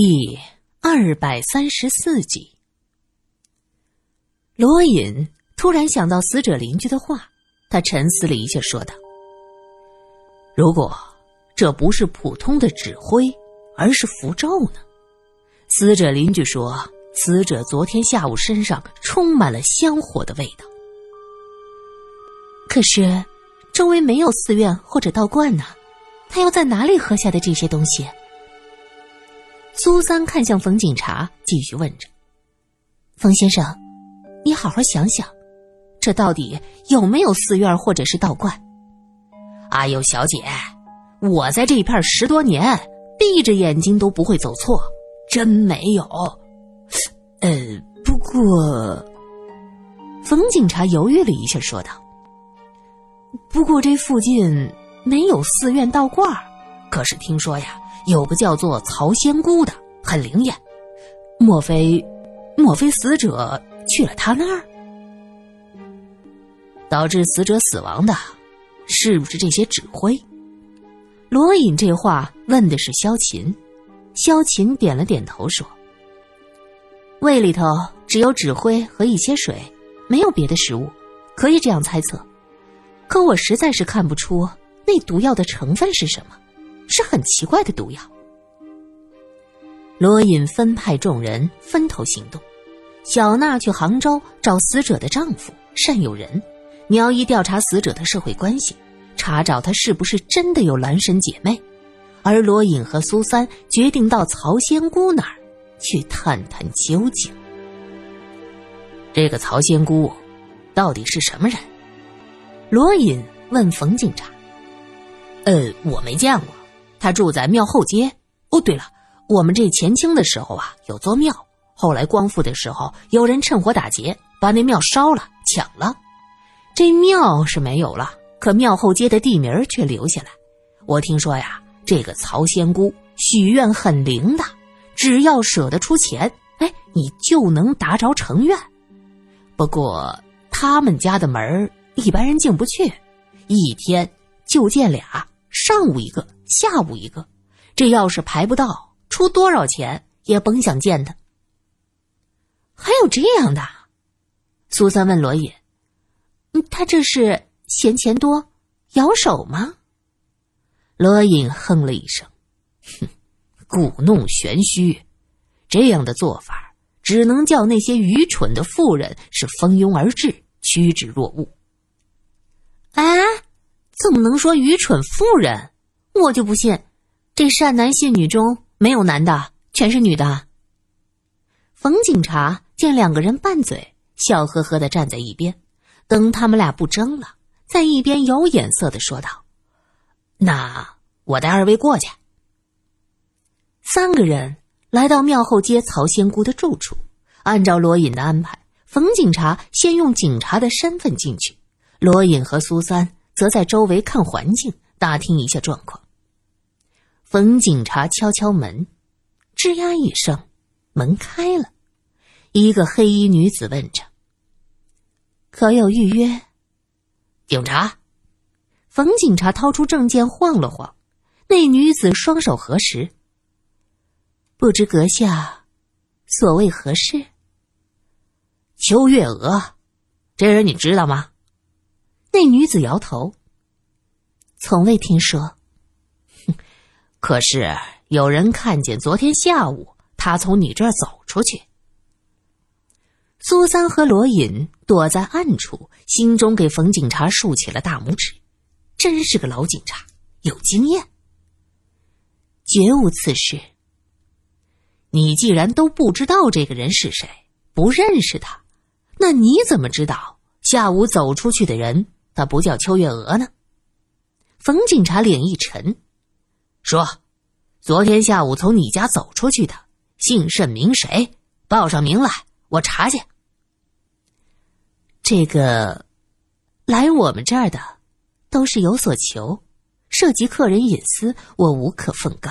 第二百三十四集，罗隐突然想到死者邻居的话，他沉思了一下，说道：“如果这不是普通的纸灰，而是符咒呢？死者邻居说，死者昨天下午身上充满了香火的味道。可是，周围没有寺院或者道观呢，他要在哪里喝下的这些东西？”苏三看向冯警察，继续问着：“冯先生，你好好想想，这到底有没有寺院或者是道观？”阿尤小姐，我在这一片十多年，闭着眼睛都不会走错，真没有。呃，不过，冯警察犹豫了一下，说道：“不过这附近没有寺院道观，可是听说呀。”有个叫做曹仙姑的，很灵验。莫非，莫非死者去了他那儿？导致死者死亡的，是不是这些纸灰？罗隐这话问的是萧琴，萧琴点了点头说：“胃里头只有纸灰和一些水，没有别的食物，可以这样猜测。可我实在是看不出那毒药的成分是什么。”是很奇怪的毒药。罗隐分派众人分头行动，小娜去杭州找死者的丈夫单有人，苗一调查死者的社会关系，查找他是不是真的有蓝神姐妹，而罗隐和苏三决定到曹仙姑那儿去探探究竟。这个曹仙姑到底是什么人？罗隐问冯警察：“呃，我没见过。”他住在庙后街。哦，对了，我们这前清的时候啊，有座庙。后来光复的时候，有人趁火打劫，把那庙烧了，抢了。这庙是没有了，可庙后街的地名却留下来。我听说呀，这个曹仙姑许愿很灵的，只要舍得出钱，哎，你就能达着成愿。不过他们家的门一般人进不去，一天就见俩，上午一个。下午一个，这要是排不到，出多少钱也甭想见他。还有这样的？苏三问罗隐：“他这是嫌钱多，摇手吗？”罗隐哼了一声：“哼，故弄玄虚，这样的做法只能叫那些愚蠢的妇人是蜂拥而至，趋之若鹜。”哎，怎么能说愚蠢妇人？我就不信，这善男信女中没有男的，全是女的。冯警察见两个人拌嘴，笑呵呵的站在一边，等他们俩不争了，在一边有眼色的说道：“那我带二位过去。”三个人来到庙后街曹仙姑的住处，按照罗隐的安排，冯警察先用警察的身份进去，罗隐和苏三则在周围看环境，打听一下状况。冯警察敲敲门，吱呀一声，门开了。一个黑衣女子问着：“可有预约？”警察，冯警察掏出证件晃了晃，那女子双手合十：“不知阁下所谓何事？”邱月娥，这人你知道吗？那女子摇头：“从未听说。”可是有人看见昨天下午他从你这儿走出去。苏三和罗隐躲在暗处，心中给冯警察竖起了大拇指，真是个老警察，有经验。绝无此事。你既然都不知道这个人是谁，不认识他，那你怎么知道下午走出去的人他不叫邱月娥呢？冯警察脸一沉。说，昨天下午从你家走出去的，姓甚名谁？报上名来，我查去。这个，来我们这儿的，都是有所求，涉及客人隐私，我无可奉告。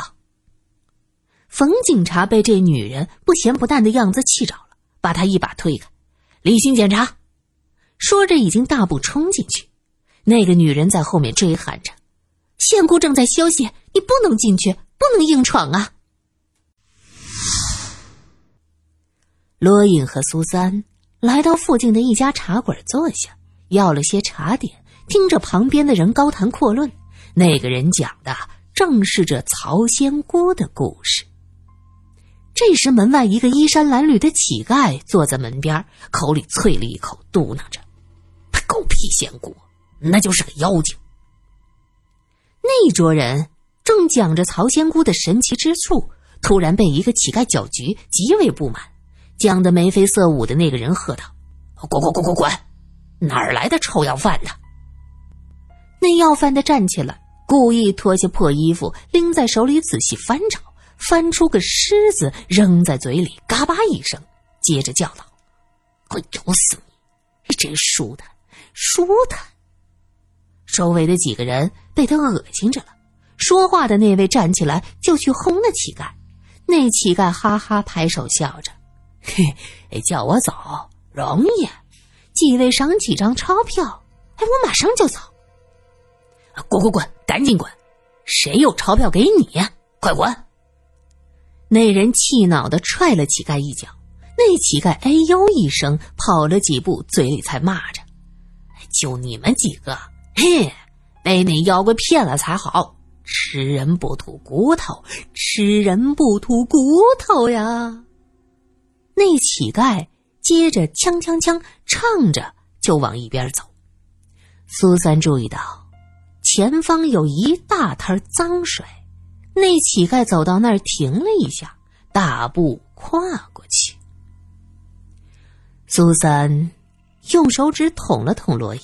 冯警察被这女人不咸不淡的样子气着了，把她一把推开，例行检查。说着，已经大步冲进去，那个女人在后面追喊着。仙姑正在休息，你不能进去，不能硬闯啊！罗隐和苏三来到附近的一家茶馆坐下，要了些茶点，听着旁边的人高谈阔论。那个人讲的正是这曹仙姑的故事。这时，门外一个衣衫褴褛的乞丐坐在门边，口里啐了一口，嘟囔着：“狗屁仙姑，那就是个妖精。”那桌人正讲着曹仙姑的神奇之处，突然被一个乞丐搅局，极为不满，讲的眉飞色舞的那个人喝道：“滚滚滚滚滚！哪儿来的臭要饭的？”那要饭的站起来，故意脱下破衣服，拎在手里仔细翻找。翻出个狮子，扔在嘴里，嘎巴一声，接着叫道：“快咬死你！真舒坦，舒坦！”周围的几个人被他恶心着了。说话的那位站起来就去轰那乞丐。那乞丐哈哈拍手笑着：“嘿，叫我走容易，几位赏几张钞票，哎，我马上就走。滚滚滚，赶紧滚！谁有钞票给你？快滚！”那人气恼的踹了乞丐一脚，那乞丐哎呦一声，跑了几步，嘴里才骂着：“就你们几个，嘿，被那妖怪骗了才好！吃人不吐骨头，吃人不吐骨头呀！”那乞丐接着锵锵锵唱着就往一边走。苏三注意到，前方有一大滩脏水。那乞丐走到那儿，停了一下，大步跨过去。苏三用手指捅了捅罗隐：“，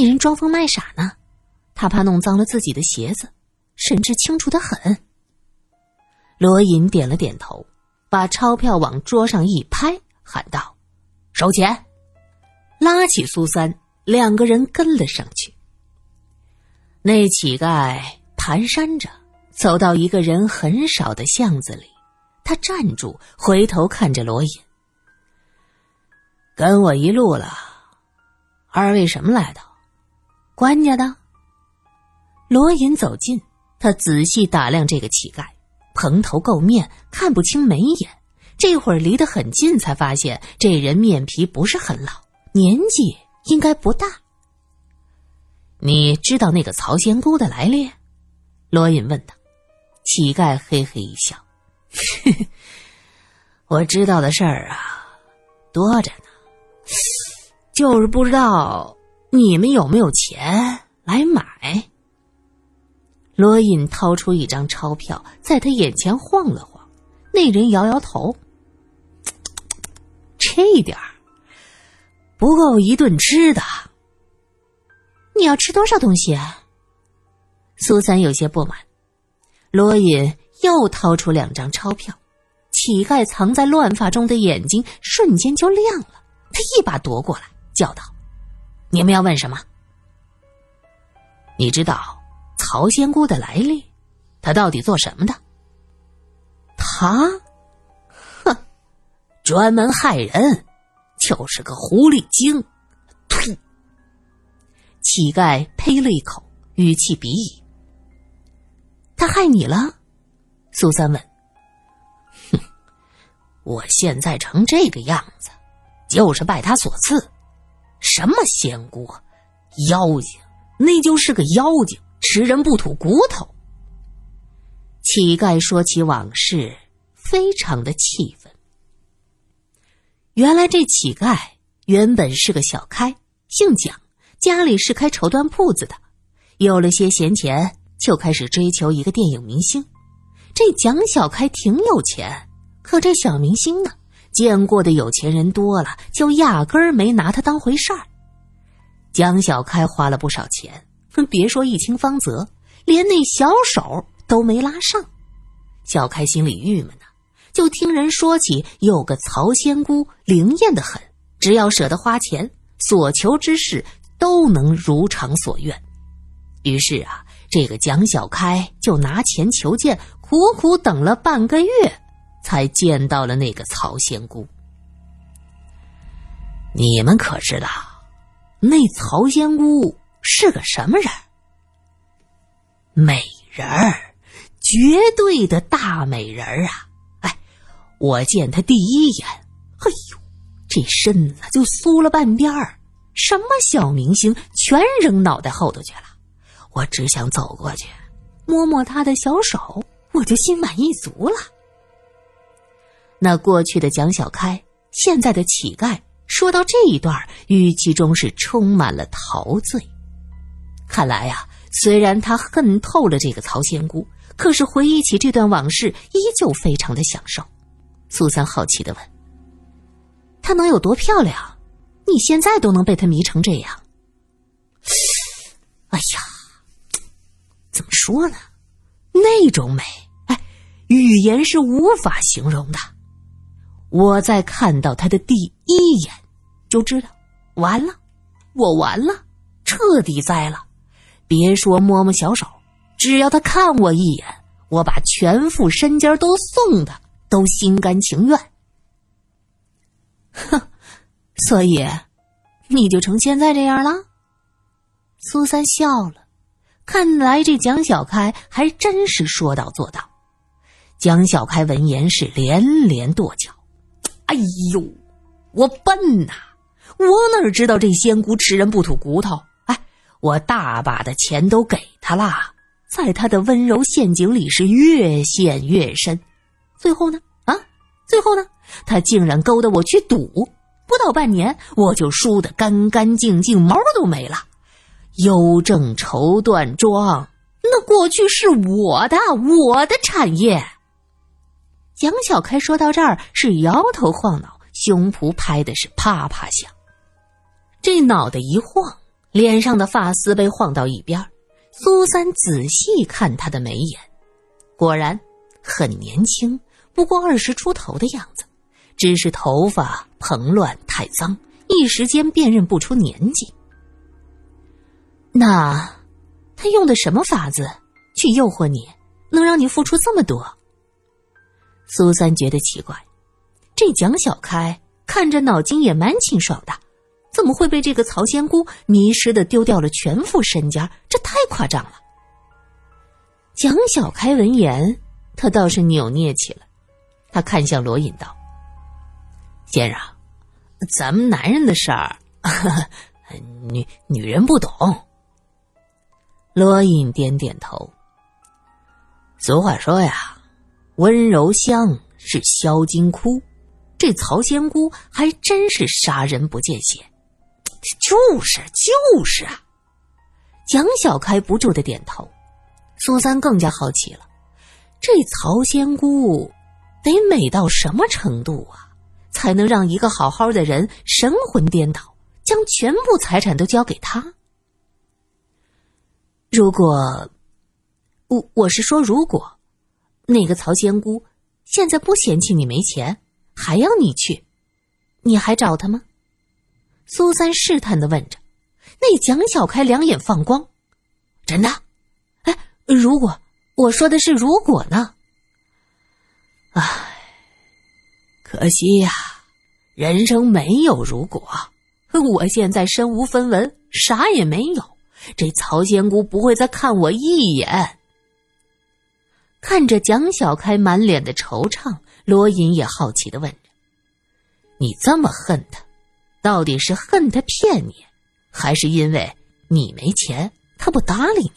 那人装疯卖傻呢，他怕弄脏了自己的鞋子，神志清楚的很。”罗隐点了点头，把钞票往桌上一拍，喊道：“收钱！”拉起苏三，两个人跟了上去。那乞丐蹒跚着走到一个人很少的巷子里，他站住，回头看着罗隐：“跟我一路了，二位什么来的？官家的。”罗隐走近，他仔细打量这个乞丐，蓬头垢面，看不清眉眼。这会儿离得很近，才发现这人面皮不是很老，年纪应该不大。你知道那个曹仙姑的来历？罗隐问道。乞丐嘿嘿一笑：“ 我知道的事儿啊，多着呢，就是不知道你们有没有钱来买。”罗隐掏出一张钞票，在他眼前晃了晃。那人摇摇头：“这点儿不够一顿吃的。”你要吃多少东西？啊？苏三有些不满。罗隐又掏出两张钞票，乞丐藏在乱发中的眼睛瞬间就亮了。他一把夺过来，叫道：“你们要问什么？你知道曹仙姑的来历？她到底做什么的？”他，哼，专门害人，就是个狐狸精。呸！乞丐呸了一口，语气鄙夷：“他害你了？”苏三问。“哼，我现在成这个样子，就是拜他所赐。什么仙姑、妖精，那就是个妖精，吃人不吐骨头。”乞丐说起往事，非常的气愤。原来这乞丐原本是个小开，姓蒋。家里是开绸缎铺子的，有了些闲钱，就开始追求一个电影明星。这蒋小开挺有钱，可这小明星呢，见过的有钱人多了，就压根儿没拿他当回事儿。蒋小开花了不少钱，别说一清方泽，连那小手都没拉上。小开心里郁闷呢，就听人说起有个曹仙姑灵验的很，只要舍得花钱，所求之事。都能如偿所愿，于是啊，这个蒋小开就拿钱求见，苦苦等了半个月，才见到了那个曹仙姑。你们可知道，那曹仙姑是个什么人？美人儿，绝对的大美人儿啊！哎，我见她第一眼，哎呦，这身子就酥了半边儿，什么小明星全扔脑袋后头去了。我只想走过去，摸摸她的小手，我就心满意足了。那过去的蒋小开，现在的乞丐，说到这一段，语气中是充满了陶醉。看来呀，虽然他恨透了这个曹仙姑，可是回忆起这段往事，依旧非常的享受。苏三好奇的问：“她能有多漂亮？你现在都能被她迷成这样？”哎呀，怎么说呢？那种美，哎，语言是无法形容的。我在看到他的第一眼，就知道完了，我完了，彻底栽了。别说摸摸小手，只要他看我一眼，我把全副身家都送他。都心甘情愿，哼，所以你就成现在这样了。苏三笑了，看来这蒋小开还真是说到做到。蒋小开闻言是连连跺脚：“哎呦，我笨呐！我哪知道这仙姑吃人不吐骨头？哎，我大把的钱都给他了，在他的温柔陷阱里是越陷越深。”最后呢？啊，最后呢？他竟然勾搭我去赌，不到半年我就输得干干净净，毛都没了。邮政绸缎庄，那过去是我的，我的产业。蒋小开说到这儿是摇头晃脑，胸脯拍的是啪啪响。这脑袋一晃，脸上的发丝被晃到一边。苏三仔细看他的眉眼，果然很年轻。不过二十出头的样子，只是头发蓬乱太脏，一时间辨认不出年纪。那他用的什么法子去诱惑你，能让你付出这么多？苏三觉得奇怪，这蒋小开看着脑筋也蛮清爽的，怎么会被这个曹仙姑迷失的丢掉了全副身家？这太夸张了。蒋小开闻言，他倒是扭捏起来。他看向罗隐道：“先生，咱们男人的事儿，女女人不懂。”罗隐点点头。俗话说呀，“温柔乡是销金窟”，这曹仙姑还真是杀人不见血。就是就是啊！蒋小开不住的点头。苏三更加好奇了，这曹仙姑。得美到什么程度啊，才能让一个好好的人神魂颠倒，将全部财产都交给他？如果，我我是说，如果那个曹仙姑现在不嫌弃你没钱，还要你去，你还找他吗？苏三试探的问着。那蒋小开两眼放光，真的？哎，如果我说的是如果呢？唉，可惜呀，人生没有如果。我现在身无分文，啥也没有。这曹仙姑不会再看我一眼。看着蒋小开满脸的惆怅，罗隐也好奇的问着：“你这么恨他，到底是恨他骗你，还是因为你没钱，他不搭理你？”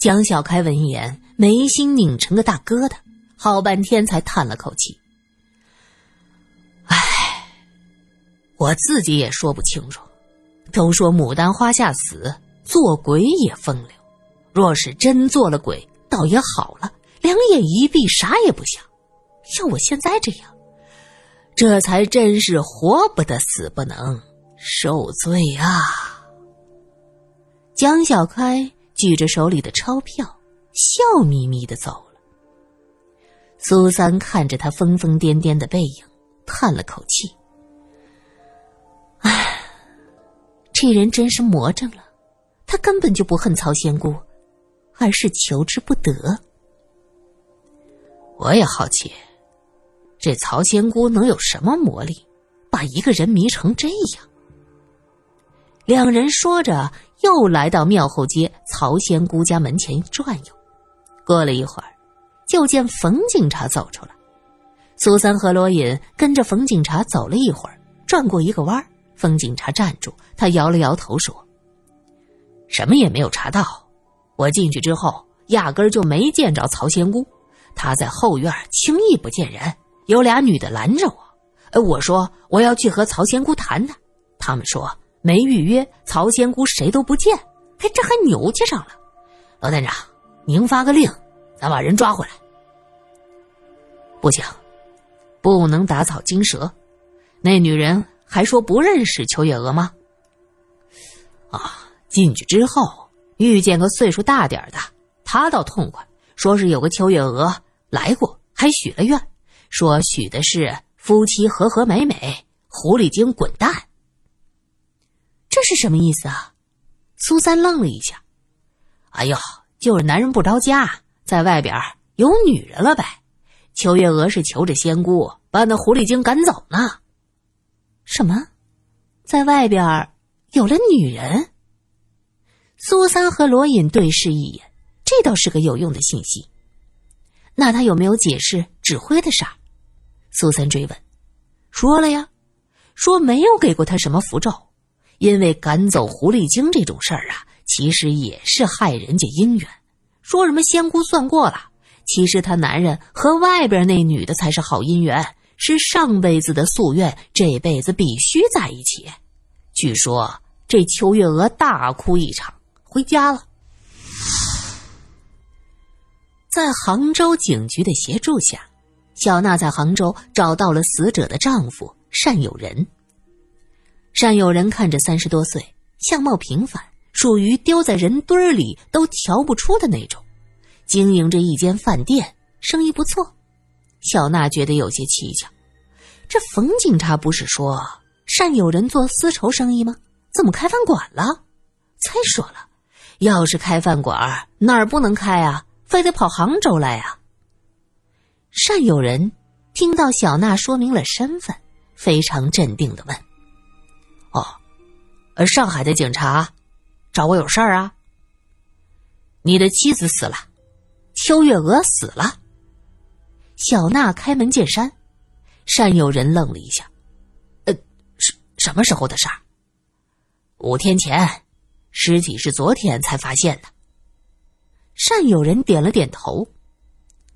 蒋小开闻言，眉心拧成个大疙瘩。好半天才叹了口气，唉，我自己也说不清楚。都说牡丹花下死，做鬼也风流。若是真做了鬼，倒也好了，两眼一闭，啥也不想。像我现在这样，这才真是活不得，死不能，受罪啊！江小开举着手里的钞票，笑眯眯的走了。苏三看着他疯疯癫癫的背影，叹了口气：“唉，这人真是魔怔了。他根本就不恨曹仙姑，而是求之不得。”我也好奇，这曹仙姑能有什么魔力，把一个人迷成这样？两人说着，又来到庙后街曹仙姑家门前转悠。过了一会儿。就见冯警察走出来，苏三和罗隐跟着冯警察走了一会儿，转过一个弯冯警察站住，他摇了摇头说：“什么也没有查到。我进去之后，压根儿就没见着曹仙姑。她在后院轻易不见人，有俩女的拦着我。呃，我说我要去和曹仙姑谈谈，他们说没预约，曹仙姑谁都不见。嘿，这还牛气上了。老探长，您发个令，咱把人抓回来。不行。”不能打草惊蛇，那女人还说不认识邱月娥吗？啊，进去之后遇见个岁数大点的，他倒痛快，说是有个秋月娥来过，还许了愿，说许的是夫妻和和美美，狐狸精滚蛋。这是什么意思啊？苏三愣了一下，哎呦，就是男人不着家，在外边有女人了呗。秋月娥是求着仙姑把那狐狸精赶走呢。什么，在外边有了女人？苏三和罗隐对视一眼，这倒是个有用的信息。那他有没有解释指挥的事？苏三追问。说了呀，说没有给过他什么符咒，因为赶走狐狸精这种事儿啊，其实也是害人家姻缘。说什么仙姑算过了。其实他男人和外边那女的才是好姻缘，是上辈子的夙愿，这辈子必须在一起。据说这邱月娥大哭一场，回家了。在杭州警局的协助下，小娜在杭州找到了死者的丈夫单友仁。单友仁看着三十多岁，相貌平凡，属于丢在人堆里都瞧不出的那种。经营着一间饭店，生意不错。小娜觉得有些蹊跷，这冯警察不是说单有人做丝绸生意吗？怎么开饭馆了？再说了，要是开饭馆，哪儿不能开啊？非得跑杭州来啊？单有人听到小娜说明了身份，非常镇定的问：“哦，上海的警察找我有事儿啊？你的妻子死了。”邱月娥死了。小娜开门见山，单有人愣了一下：“呃，什什么时候的事儿？五天前，尸体是昨天才发现的。”善有人点了点头：“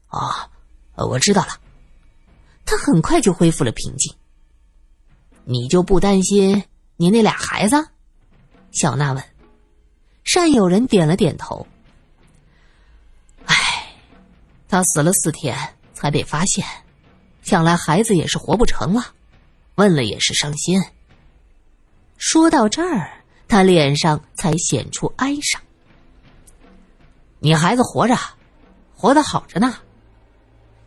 啊，我知道了。”他很快就恢复了平静。你就不担心你那俩孩子？小娜问。善有人点了点头。唉他死了四天才被发现，想来孩子也是活不成了。问了也是伤心。说到这儿，他脸上才显出哀伤。你孩子活着，活得好着呢。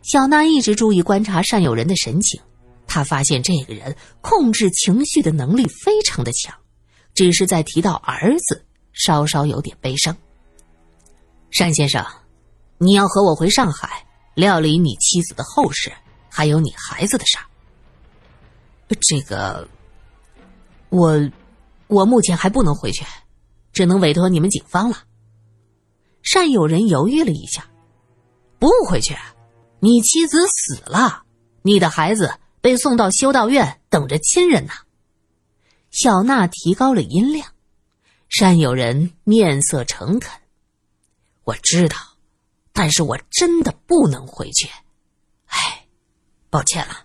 小娜一直注意观察单友人的神情，她发现这个人控制情绪的能力非常的强，只是在提到儿子，稍稍有点悲伤。单先生。你要和我回上海料理你妻子的后事，还有你孩子的事儿。这个，我，我目前还不能回去，只能委托你们警方了。单友人犹豫了一下，不回去，你妻子死了，你的孩子被送到修道院等着亲人呢。小娜提高了音量，单友人面色诚恳，我知道。但是我真的不能回去，哎，抱歉了。